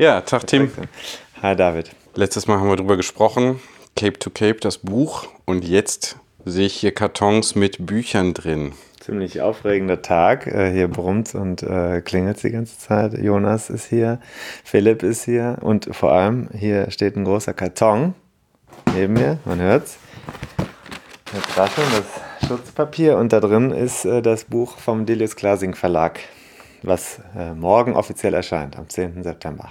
Ja, Tag Tim. Hi David. Letztes Mal haben wir darüber gesprochen. Cape to Cape, das Buch. Und jetzt sehe ich hier Kartons mit Büchern drin. Ziemlich aufregender Tag. Äh, hier brummt und äh, klingelt die ganze Zeit. Jonas ist hier, Philipp ist hier und vor allem hier steht ein großer Karton neben mir. Man hört's. Tasche und das Schutzpapier und da drin ist äh, das Buch vom Delius Glasing Verlag, was äh, morgen offiziell erscheint, am 10. September.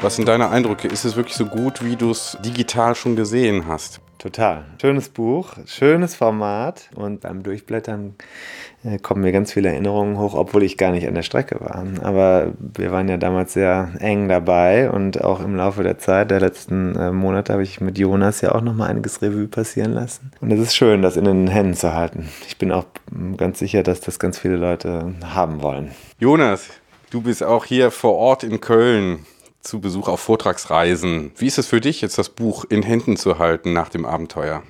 Was sind deine Eindrücke? Ist es wirklich so gut, wie du es digital schon gesehen hast? Total. Schönes Buch, schönes Format und beim Durchblättern äh, kommen mir ganz viele Erinnerungen hoch, obwohl ich gar nicht an der Strecke war. Aber wir waren ja damals sehr eng dabei und auch im Laufe der Zeit, der letzten äh, Monate, habe ich mit Jonas ja auch nochmal einiges Revue passieren lassen. Und es ist schön, das in den Händen zu halten. Ich bin auch ganz sicher, dass das ganz viele Leute haben wollen. Jonas, du bist auch hier vor Ort in Köln zu Besuch auf Vortragsreisen. Wie ist es für dich, jetzt das Buch in Händen zu halten nach dem Abenteuer?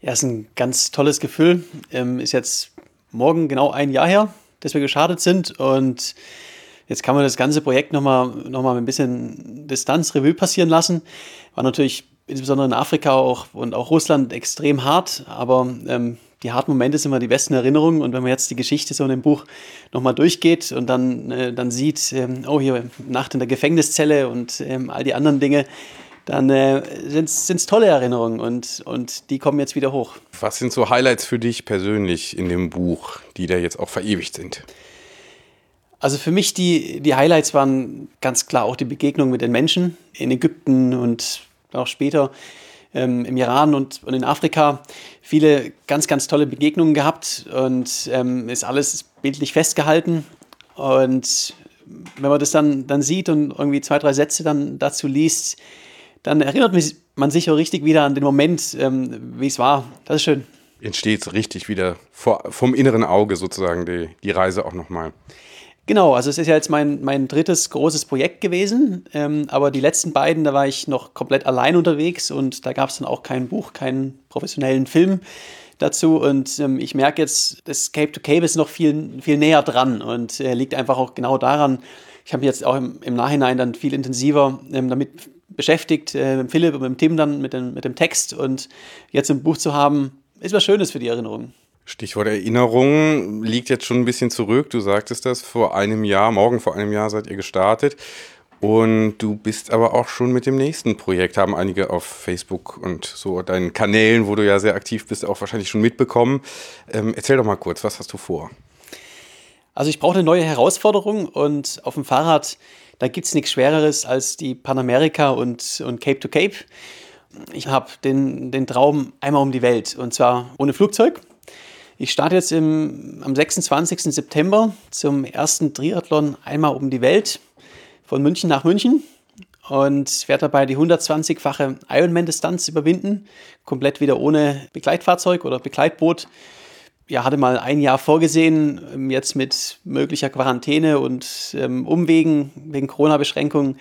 Ja, ist ein ganz tolles Gefühl. Ähm, ist jetzt morgen genau ein Jahr her, dass wir gestartet sind und jetzt kann man das ganze Projekt nochmal noch mal mit ein bisschen Distanz Revue passieren lassen. War natürlich insbesondere in Afrika auch und auch Russland extrem hart, aber ähm, die harten Momente sind immer die besten Erinnerungen. Und wenn man jetzt die Geschichte so in dem Buch nochmal durchgeht und dann, äh, dann sieht, ähm, oh, hier Nacht in der Gefängniszelle und ähm, all die anderen Dinge, dann äh, sind es tolle Erinnerungen und, und die kommen jetzt wieder hoch. Was sind so Highlights für dich persönlich in dem Buch, die da jetzt auch verewigt sind? Also für mich die, die Highlights waren ganz klar auch die Begegnung mit den Menschen in Ägypten und auch später ähm, im Iran und, und in Afrika viele ganz, ganz tolle Begegnungen gehabt und ähm, ist alles bildlich festgehalten. Und wenn man das dann, dann sieht und irgendwie zwei, drei Sätze dann dazu liest, dann erinnert man sich auch richtig wieder an den Moment, ähm, wie es war. Das ist schön. Entsteht richtig wieder vor, vom inneren Auge sozusagen die, die Reise auch nochmal. Genau, also es ist ja jetzt mein, mein drittes großes Projekt gewesen, ähm, aber die letzten beiden, da war ich noch komplett allein unterwegs und da gab es dann auch kein Buch, keinen professionellen Film dazu und ähm, ich merke jetzt, das Cape to Cape ist noch viel, viel näher dran und äh, liegt einfach auch genau daran, ich habe mich jetzt auch im, im, Nachhinein dann viel intensiver ähm, damit beschäftigt, äh, mit Philipp und mit Tim dann mit dem, mit dem Text und jetzt ein Buch zu haben, ist was Schönes für die Erinnerung. Stichwort Erinnerung liegt jetzt schon ein bisschen zurück. Du sagtest das, vor einem Jahr, morgen vor einem Jahr seid ihr gestartet. Und du bist aber auch schon mit dem nächsten Projekt, haben einige auf Facebook und so deinen Kanälen, wo du ja sehr aktiv bist, auch wahrscheinlich schon mitbekommen. Ähm, erzähl doch mal kurz, was hast du vor? Also ich brauche eine neue Herausforderung und auf dem Fahrrad, da gibt es nichts Schwereres als die Panamerika und, und Cape to Cape. Ich habe den, den Traum einmal um die Welt und zwar ohne Flugzeug. Ich starte jetzt im, am 26. September zum ersten Triathlon einmal um die Welt von München nach München und werde dabei die 120-fache Ironman-Distanz überwinden, komplett wieder ohne Begleitfahrzeug oder Begleitboot. Ja, hatte mal ein Jahr vorgesehen, jetzt mit möglicher Quarantäne und ähm, Umwegen wegen Corona-Beschränkungen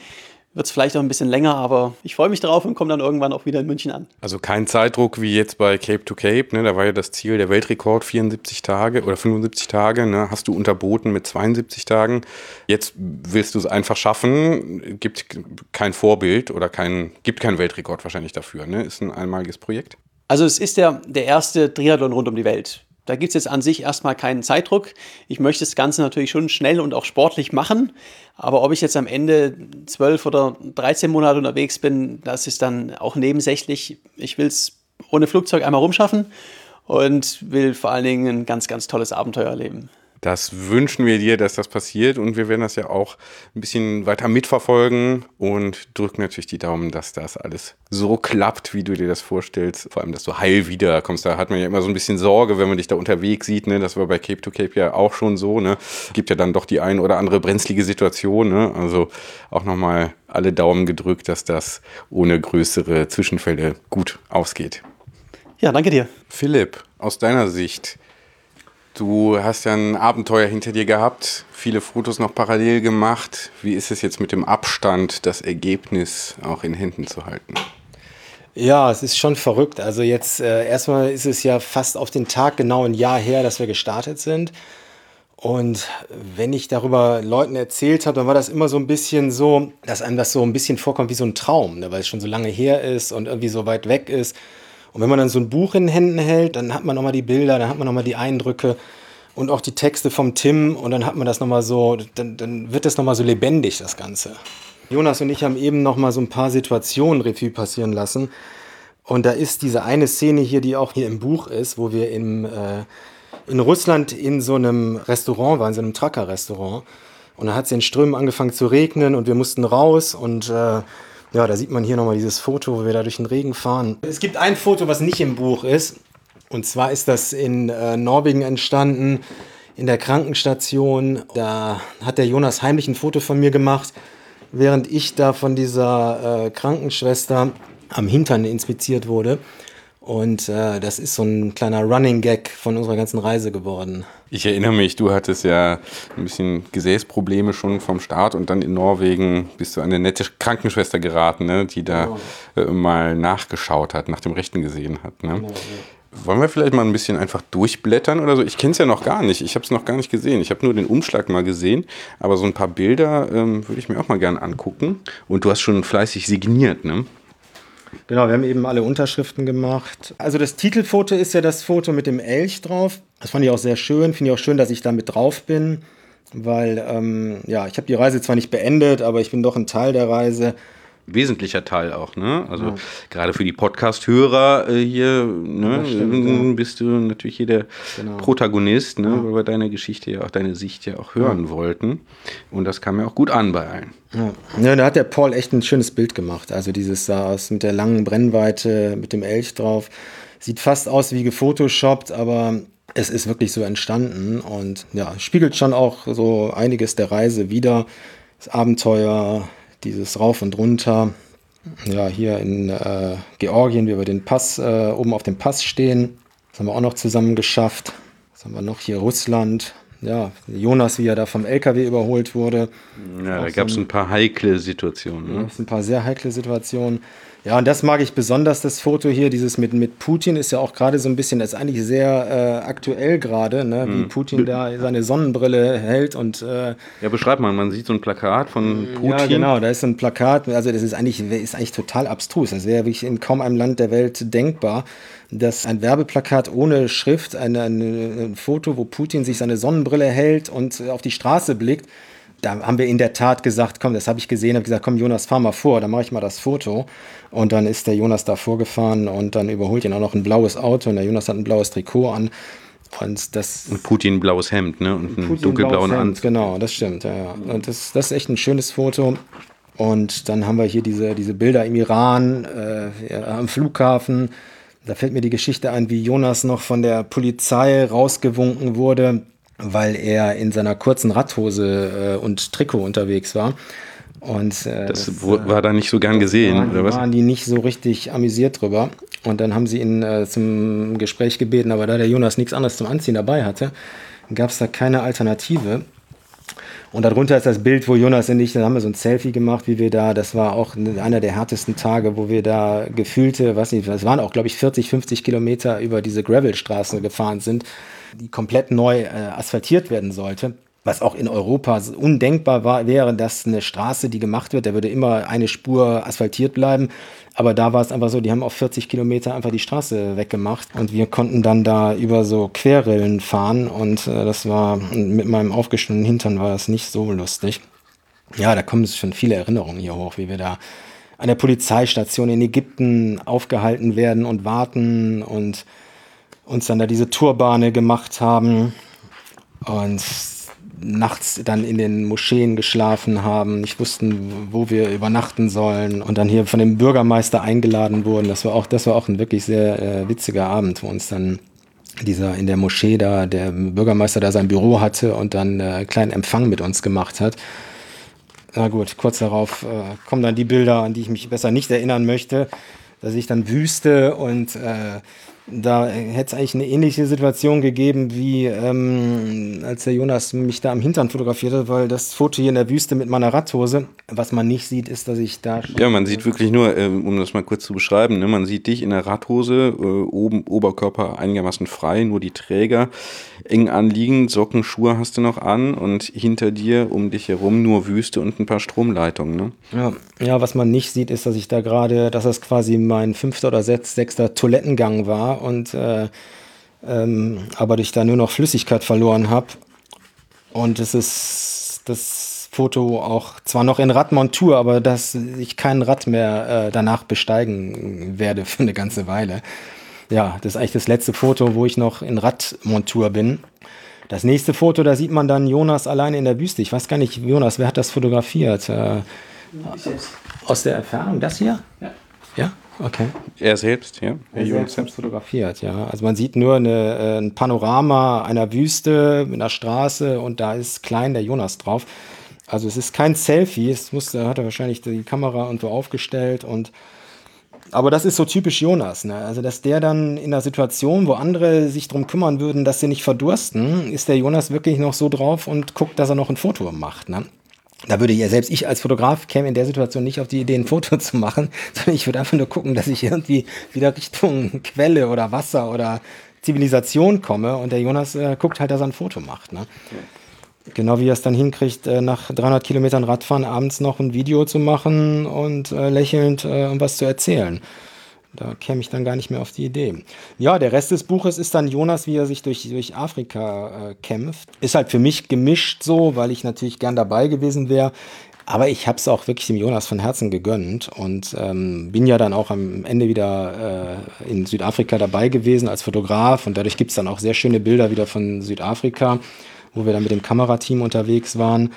wird es vielleicht auch ein bisschen länger, aber ich freue mich darauf und komme dann irgendwann auch wieder in München an. Also kein Zeitdruck wie jetzt bei Cape to Cape, ne? da war ja das Ziel der Weltrekord 74 Tage oder 75 Tage, ne? hast du unterboten mit 72 Tagen. Jetzt willst du es einfach schaffen, gibt kein Vorbild oder kein, gibt keinen Weltrekord wahrscheinlich dafür, ne? ist ein einmaliges Projekt. Also es ist der, der erste Triathlon rund um die Welt. Da gibt es jetzt an sich erstmal keinen Zeitdruck. Ich möchte das Ganze natürlich schon schnell und auch sportlich machen. Aber ob ich jetzt am Ende zwölf oder 13 Monate unterwegs bin, das ist dann auch nebensächlich. Ich will es ohne Flugzeug einmal rumschaffen und will vor allen Dingen ein ganz, ganz tolles Abenteuer erleben. Das wünschen wir dir, dass das passiert und wir werden das ja auch ein bisschen weiter mitverfolgen und drücken natürlich die Daumen, dass das alles so klappt, wie du dir das vorstellst. Vor allem, dass du heil wiederkommst. Da hat man ja immer so ein bisschen Sorge, wenn man dich da unterwegs sieht. Ne? Das war bei Cape to Cape ja auch schon so. Ne? Gibt ja dann doch die ein oder andere brenzlige Situation. Ne? Also auch nochmal alle Daumen gedrückt, dass das ohne größere Zwischenfälle gut ausgeht. Ja, danke dir. Philipp, aus deiner Sicht, Du hast ja ein Abenteuer hinter dir gehabt, viele Fotos noch parallel gemacht. Wie ist es jetzt mit dem Abstand, das Ergebnis auch in Händen zu halten? Ja, es ist schon verrückt. Also jetzt äh, erstmal ist es ja fast auf den Tag genau ein Jahr her, dass wir gestartet sind. Und wenn ich darüber Leuten erzählt habe, dann war das immer so ein bisschen so, dass einem das so ein bisschen vorkommt wie so ein Traum, ne? weil es schon so lange her ist und irgendwie so weit weg ist. Und wenn man dann so ein Buch in den Händen hält, dann hat man nochmal die Bilder, dann hat man nochmal die Eindrücke und auch die Texte vom Tim und dann hat man das nochmal so, dann, dann wird das nochmal so lebendig, das Ganze. Jonas und ich haben eben nochmal so ein paar Situationen Revue passieren lassen. Und da ist diese eine Szene hier, die auch hier im Buch ist, wo wir im äh, in Russland in so einem Restaurant war, in so einem Trucker-Restaurant. Und da hat es in Strömen angefangen zu regnen und wir mussten raus und äh, ja, da sieht man hier nochmal dieses Foto, wo wir da durch den Regen fahren. Es gibt ein Foto, was nicht im Buch ist. Und zwar ist das in äh, Norwegen entstanden, in der Krankenstation. Da hat der Jonas heimlich ein Foto von mir gemacht, während ich da von dieser äh, Krankenschwester am Hintern inspiziert wurde. Und äh, das ist so ein kleiner Running Gag von unserer ganzen Reise geworden. Ich erinnere mich, du hattest ja ein bisschen Gesäßprobleme schon vom Start und dann in Norwegen bist du an eine nette Krankenschwester geraten, ne, die da genau. äh, mal nachgeschaut hat, nach dem Rechten gesehen hat. Ne? Genau, ja. Wollen wir vielleicht mal ein bisschen einfach durchblättern oder so? Ich kenne es ja noch gar nicht. Ich habe es noch gar nicht gesehen. Ich habe nur den Umschlag mal gesehen. Aber so ein paar Bilder ähm, würde ich mir auch mal gerne angucken. Und du hast schon fleißig signiert, ne? Genau, wir haben eben alle Unterschriften gemacht. Also das Titelfoto ist ja das Foto mit dem Elch drauf. Das fand ich auch sehr schön. Finde ich auch schön, dass ich da mit drauf bin, weil ähm, ja, ich habe die Reise zwar nicht beendet, aber ich bin doch ein Teil der Reise wesentlicher Teil auch, ne? Also ja. gerade für die Podcast-Hörer äh, hier, ne, stimmt, ja. bist du natürlich hier der genau. Protagonist, ne, ja. weil wir deine Geschichte ja auch, deine Sicht ja auch hören wollten. Und das kam ja auch gut an bei allen. Ja. da hat der Paul echt ein schönes Bild gemacht. Also dieses Saas mit der langen Brennweite, mit dem Elch drauf. Sieht fast aus wie gefotoshoppt, aber es ist wirklich so entstanden und ja, spiegelt schon auch so einiges der Reise wieder. Das Abenteuer, dieses Rauf und Runter. Ja, hier in äh, Georgien, wie wir den Pass, äh, oben auf dem Pass stehen. Das haben wir auch noch zusammen geschafft. Was haben wir noch hier? Russland. Ja, Jonas, wie er da vom LKW überholt wurde. Ja, da gab es so ein, ein, paar heikle Situationen. Ne? ein paar sehr heikle Situationen. Ja, und das mag ich besonders, das Foto hier, dieses mit, mit Putin ist ja auch gerade so ein bisschen, das ist eigentlich sehr äh, aktuell gerade, ne? wie hm. Putin da seine Sonnenbrille hält und äh, Ja, beschreib mal, man sieht so ein Plakat von Putin. Ja, genau, da ist so ein Plakat, also das ist eigentlich, ist eigentlich total abstrus, das wäre wirklich in kaum einem Land der Welt denkbar, dass ein Werbeplakat ohne Schrift, ein, ein, ein Foto, wo Putin sich seine Sonnenbrille hält und auf die Straße blickt, da haben wir in der Tat gesagt, komm, das habe ich gesehen, habe gesagt, komm Jonas, fahr mal vor, dann mache ich mal das Foto. Und dann ist der Jonas da vorgefahren und dann überholt ihn auch noch ein blaues Auto und der Jonas hat ein blaues Trikot an. Und das. Und Putin ein blaues Hemd, ne? Und einen dunkelblauen Anzug. Genau, das stimmt, ja, ja. Und das, das ist echt ein schönes Foto. Und dann haben wir hier diese, diese Bilder im Iran, äh, am Flughafen. Da fällt mir die Geschichte ein, wie Jonas noch von der Polizei rausgewunken wurde, weil er in seiner kurzen Radhose äh, und Trikot unterwegs war. Und, äh, das, das war da nicht so gern gesehen, waren, oder was? waren die nicht so richtig amüsiert drüber. Und dann haben sie ihn äh, zum Gespräch gebeten, aber da der Jonas nichts anderes zum Anziehen dabei hatte, gab es da keine Alternative. Und darunter ist das Bild, wo Jonas und ich, da haben wir so ein Selfie gemacht, wie wir da, das war auch einer der härtesten Tage, wo wir da gefühlte, was nicht, es waren auch, glaube ich, 40, 50 Kilometer über diese Gravelstraße gefahren sind, die komplett neu äh, asphaltiert werden sollte was auch in Europa undenkbar war, wäre, dass eine Straße, die gemacht wird, da würde immer eine Spur asphaltiert bleiben. Aber da war es einfach so, die haben auf 40 Kilometer einfach die Straße weggemacht und wir konnten dann da über so Querrillen fahren und äh, das war mit meinem aufgeschnittenen Hintern war das nicht so lustig. Ja, da kommen schon viele Erinnerungen hier hoch, wie wir da an der Polizeistation in Ägypten aufgehalten werden und warten und uns dann da diese Turbane gemacht haben. Und nachts dann in den Moscheen geschlafen haben, nicht wussten, wo wir übernachten sollen und dann hier von dem Bürgermeister eingeladen wurden. Das war auch, das war auch ein wirklich sehr äh, witziger Abend, wo uns dann dieser in der Moschee da, der Bürgermeister da sein Büro hatte und dann äh, einen kleinen Empfang mit uns gemacht hat. Na gut, kurz darauf äh, kommen dann die Bilder, an die ich mich besser nicht erinnern möchte. Da sehe ich dann Wüste und äh, da hätte es eigentlich eine ähnliche Situation gegeben, wie ähm, als der Jonas mich da am Hintern fotografierte, weil das Foto hier in der Wüste mit meiner Radhose, was man nicht sieht, ist, dass ich da. Ja, man sieht wirklich nur, äh, um das mal kurz zu beschreiben, ne, man sieht dich in der Radhose, äh, oben Oberkörper einigermaßen frei, nur die Träger eng anliegend, Socken, Schuhe hast du noch an und hinter dir um dich herum nur Wüste und ein paar Stromleitungen. Ne? Ja. ja, was man nicht sieht, ist, dass ich da gerade, dass das quasi mein fünfter oder sechster Toilettengang war und äh, ähm, aber ich da nur noch Flüssigkeit verloren habe. Und es ist das Foto auch zwar noch in Radmontur, aber dass ich kein Rad mehr äh, danach besteigen werde für eine ganze Weile. Ja, das ist eigentlich das letzte Foto, wo ich noch in Radmontur bin. Das nächste Foto, da sieht man dann Jonas alleine in der Wüste. Ich weiß gar nicht, Jonas, wer hat das fotografiert? Äh, aus der Entfernung, das hier? Ja. Okay. Er selbst, ja. Er selbst, selbst fotografiert, ja. Also man sieht nur eine, äh, ein Panorama einer Wüste mit einer Straße und da ist klein der Jonas drauf. Also es ist kein Selfie, es musste, hat er wahrscheinlich die Kamera irgendwo aufgestellt und aber das ist so typisch Jonas, ne? Also dass der dann in einer Situation, wo andere sich darum kümmern würden, dass sie nicht verdursten, ist der Jonas wirklich noch so drauf und guckt, dass er noch ein Foto macht. Ne? Da würde ja selbst ich als Fotograf käme in der Situation nicht auf die Idee, ein Foto zu machen, sondern ich würde einfach nur gucken, dass ich irgendwie wieder Richtung Quelle oder Wasser oder Zivilisation komme und der Jonas äh, guckt halt, dass er ein Foto macht. Ne? Genau wie er es dann hinkriegt, äh, nach 300 Kilometern Radfahren abends noch ein Video zu machen und äh, lächelnd äh, was zu erzählen. Da käme ich dann gar nicht mehr auf die Idee. Ja, der Rest des Buches ist dann Jonas, wie er sich durch, durch Afrika äh, kämpft. Ist halt für mich gemischt so, weil ich natürlich gern dabei gewesen wäre. Aber ich habe es auch wirklich dem Jonas von Herzen gegönnt und ähm, bin ja dann auch am Ende wieder äh, in Südafrika dabei gewesen als Fotograf. Und dadurch gibt es dann auch sehr schöne Bilder wieder von Südafrika, wo wir dann mit dem Kamerateam unterwegs waren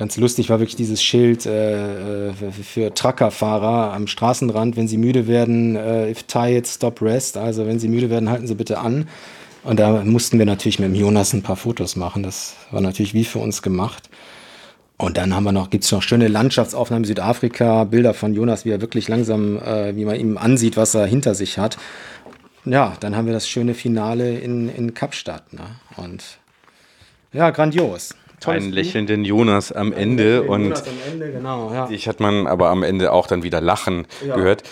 ganz lustig war wirklich dieses Schild äh, äh für Truckerfahrer am Straßenrand, wenn sie müde werden, äh, if tired, stop rest. Also wenn sie müde werden, halten sie bitte an. Und da mussten wir natürlich mit dem Jonas ein paar Fotos machen. Das war natürlich wie für uns gemacht. Und dann haben wir noch, gibt es noch schöne Landschaftsaufnahmen Südafrika, Bilder von Jonas, wie er wirklich langsam, äh, wie man ihm ansieht, was er hinter sich hat. Ja, dann haben wir das schöne Finale in, in Kapstadt. Ne? Und ja, grandios einen lächelnden Jonas am Ende und Jonas am Ende, genau, ja. dich hat man aber am Ende auch dann wieder lachen ja. gehört.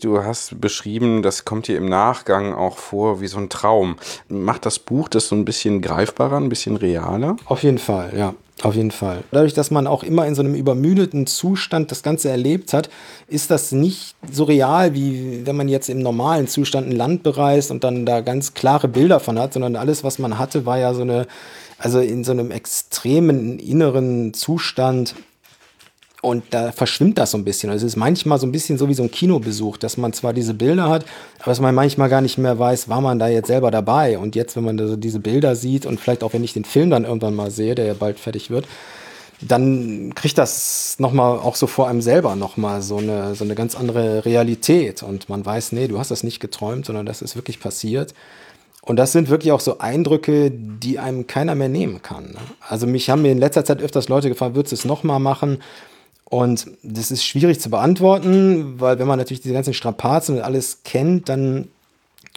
Du hast beschrieben, das kommt dir im Nachgang auch vor wie so ein Traum. Macht das Buch das so ein bisschen greifbarer, ein bisschen realer? Auf jeden Fall, ja. Auf jeden Fall. Dadurch, dass man auch immer in so einem übermüdeten Zustand das Ganze erlebt hat, ist das nicht so real, wie wenn man jetzt im normalen Zustand ein Land bereist und dann da ganz klare Bilder von hat, sondern alles, was man hatte, war ja so eine also in so einem extremen inneren Zustand. Und da verschwimmt das so ein bisschen. Also es ist manchmal so ein bisschen so wie so ein Kinobesuch, dass man zwar diese Bilder hat, aber dass man manchmal gar nicht mehr weiß, war man da jetzt selber dabei. Und jetzt, wenn man so diese Bilder sieht und vielleicht auch wenn ich den Film dann irgendwann mal sehe, der ja bald fertig wird, dann kriegt das nochmal auch so vor einem selber nochmal so eine, so eine ganz andere Realität. Und man weiß, nee, du hast das nicht geträumt, sondern das ist wirklich passiert. Und das sind wirklich auch so Eindrücke, die einem keiner mehr nehmen kann. Ne? Also mich haben mir in letzter Zeit öfters Leute gefragt, würdest du es nochmal machen? Und das ist schwierig zu beantworten, weil wenn man natürlich diese ganzen Strapazen und alles kennt, dann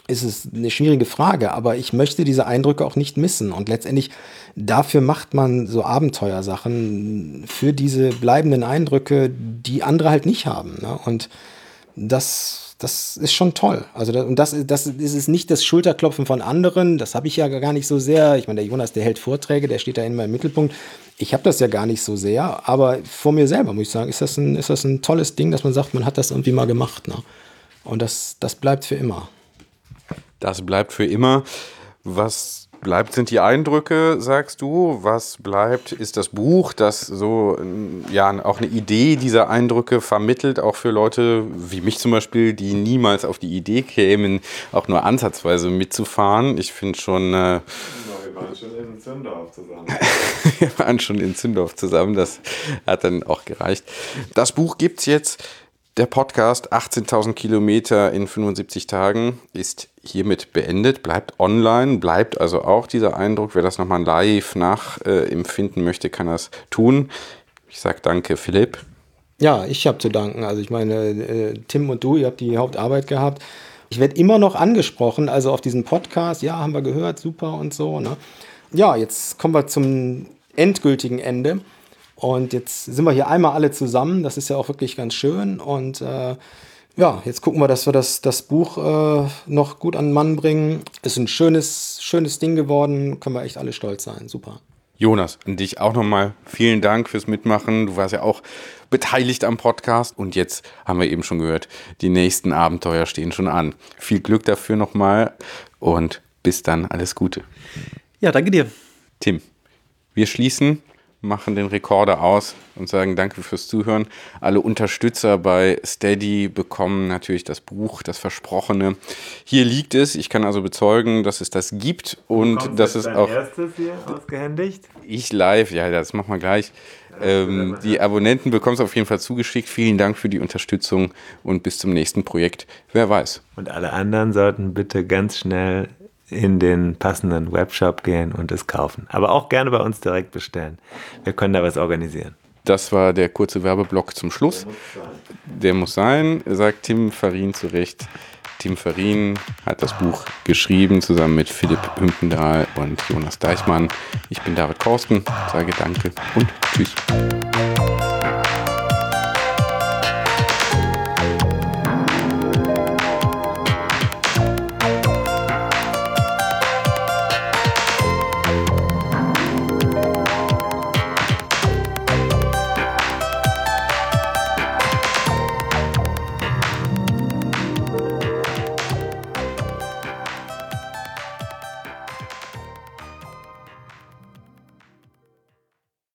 ist es eine schwierige Frage. Aber ich möchte diese Eindrücke auch nicht missen. Und letztendlich dafür macht man so Abenteuersachen für diese bleibenden Eindrücke, die andere halt nicht haben. Ne? Und das das ist schon toll. Also das, und das, das ist nicht das Schulterklopfen von anderen. Das habe ich ja gar nicht so sehr. Ich meine, der Jonas, der hält Vorträge, der steht da immer im Mittelpunkt. Ich habe das ja gar nicht so sehr. Aber vor mir selber muss ich sagen, ist das ein, ist das ein tolles Ding, dass man sagt, man hat das irgendwie mal gemacht. Ne? Und das, das bleibt für immer. Das bleibt für immer. Was bleibt, sind die Eindrücke, sagst du. Was bleibt, ist das Buch, das so ja auch eine Idee dieser Eindrücke vermittelt, auch für Leute wie mich zum Beispiel, die niemals auf die Idee kämen, auch nur ansatzweise mitzufahren. Ich finde schon. Äh, wir waren schon in Zündorf zusammen. wir waren schon in Zündorf zusammen, das hat dann auch gereicht. Das Buch gibt es jetzt der Podcast 18.000 Kilometer in 75 Tagen ist hiermit beendet, bleibt online, bleibt also auch dieser Eindruck. Wer das nochmal live nachempfinden äh, möchte, kann das tun. Ich sage danke, Philipp. Ja, ich habe zu danken. Also ich meine, äh, Tim und du, ihr habt die Hauptarbeit gehabt. Ich werde immer noch angesprochen, also auf diesem Podcast, ja, haben wir gehört, super und so. Ne? Ja, jetzt kommen wir zum endgültigen Ende. Und jetzt sind wir hier einmal alle zusammen. Das ist ja auch wirklich ganz schön. Und äh, ja, jetzt gucken wir, dass wir das, das Buch äh, noch gut an den Mann bringen. Ist ein schönes, schönes Ding geworden. Können wir echt alle stolz sein. Super. Jonas, an dich auch nochmal vielen Dank fürs Mitmachen. Du warst ja auch beteiligt am Podcast und jetzt haben wir eben schon gehört, die nächsten Abenteuer stehen schon an. Viel Glück dafür nochmal und bis dann alles Gute. Ja, danke dir. Tim, wir schließen machen den Rekorder aus und sagen Danke fürs Zuhören. Alle Unterstützer bei Steady bekommen natürlich das Buch, das Versprochene. Hier liegt es. Ich kann also bezeugen, dass es das gibt und dass es auch. erstes hier ausgehändigt? Ich live, ja, das machen wir gleich. Ähm, die Abonnenten bekommen es auf jeden Fall zugeschickt. Vielen Dank für die Unterstützung und bis zum nächsten Projekt. Wer weiß. Und alle anderen sollten bitte ganz schnell in den passenden Webshop gehen und es kaufen. Aber auch gerne bei uns direkt bestellen. Wir können da was organisieren. Das war der kurze Werbeblock zum Schluss. Der muss sein, sagt Tim Farin zu Recht. Tim Farin hat das Buch geschrieben, zusammen mit Philipp Hümpendahl und Jonas Deichmann. Ich bin David Korsten, sage Danke und Tschüss.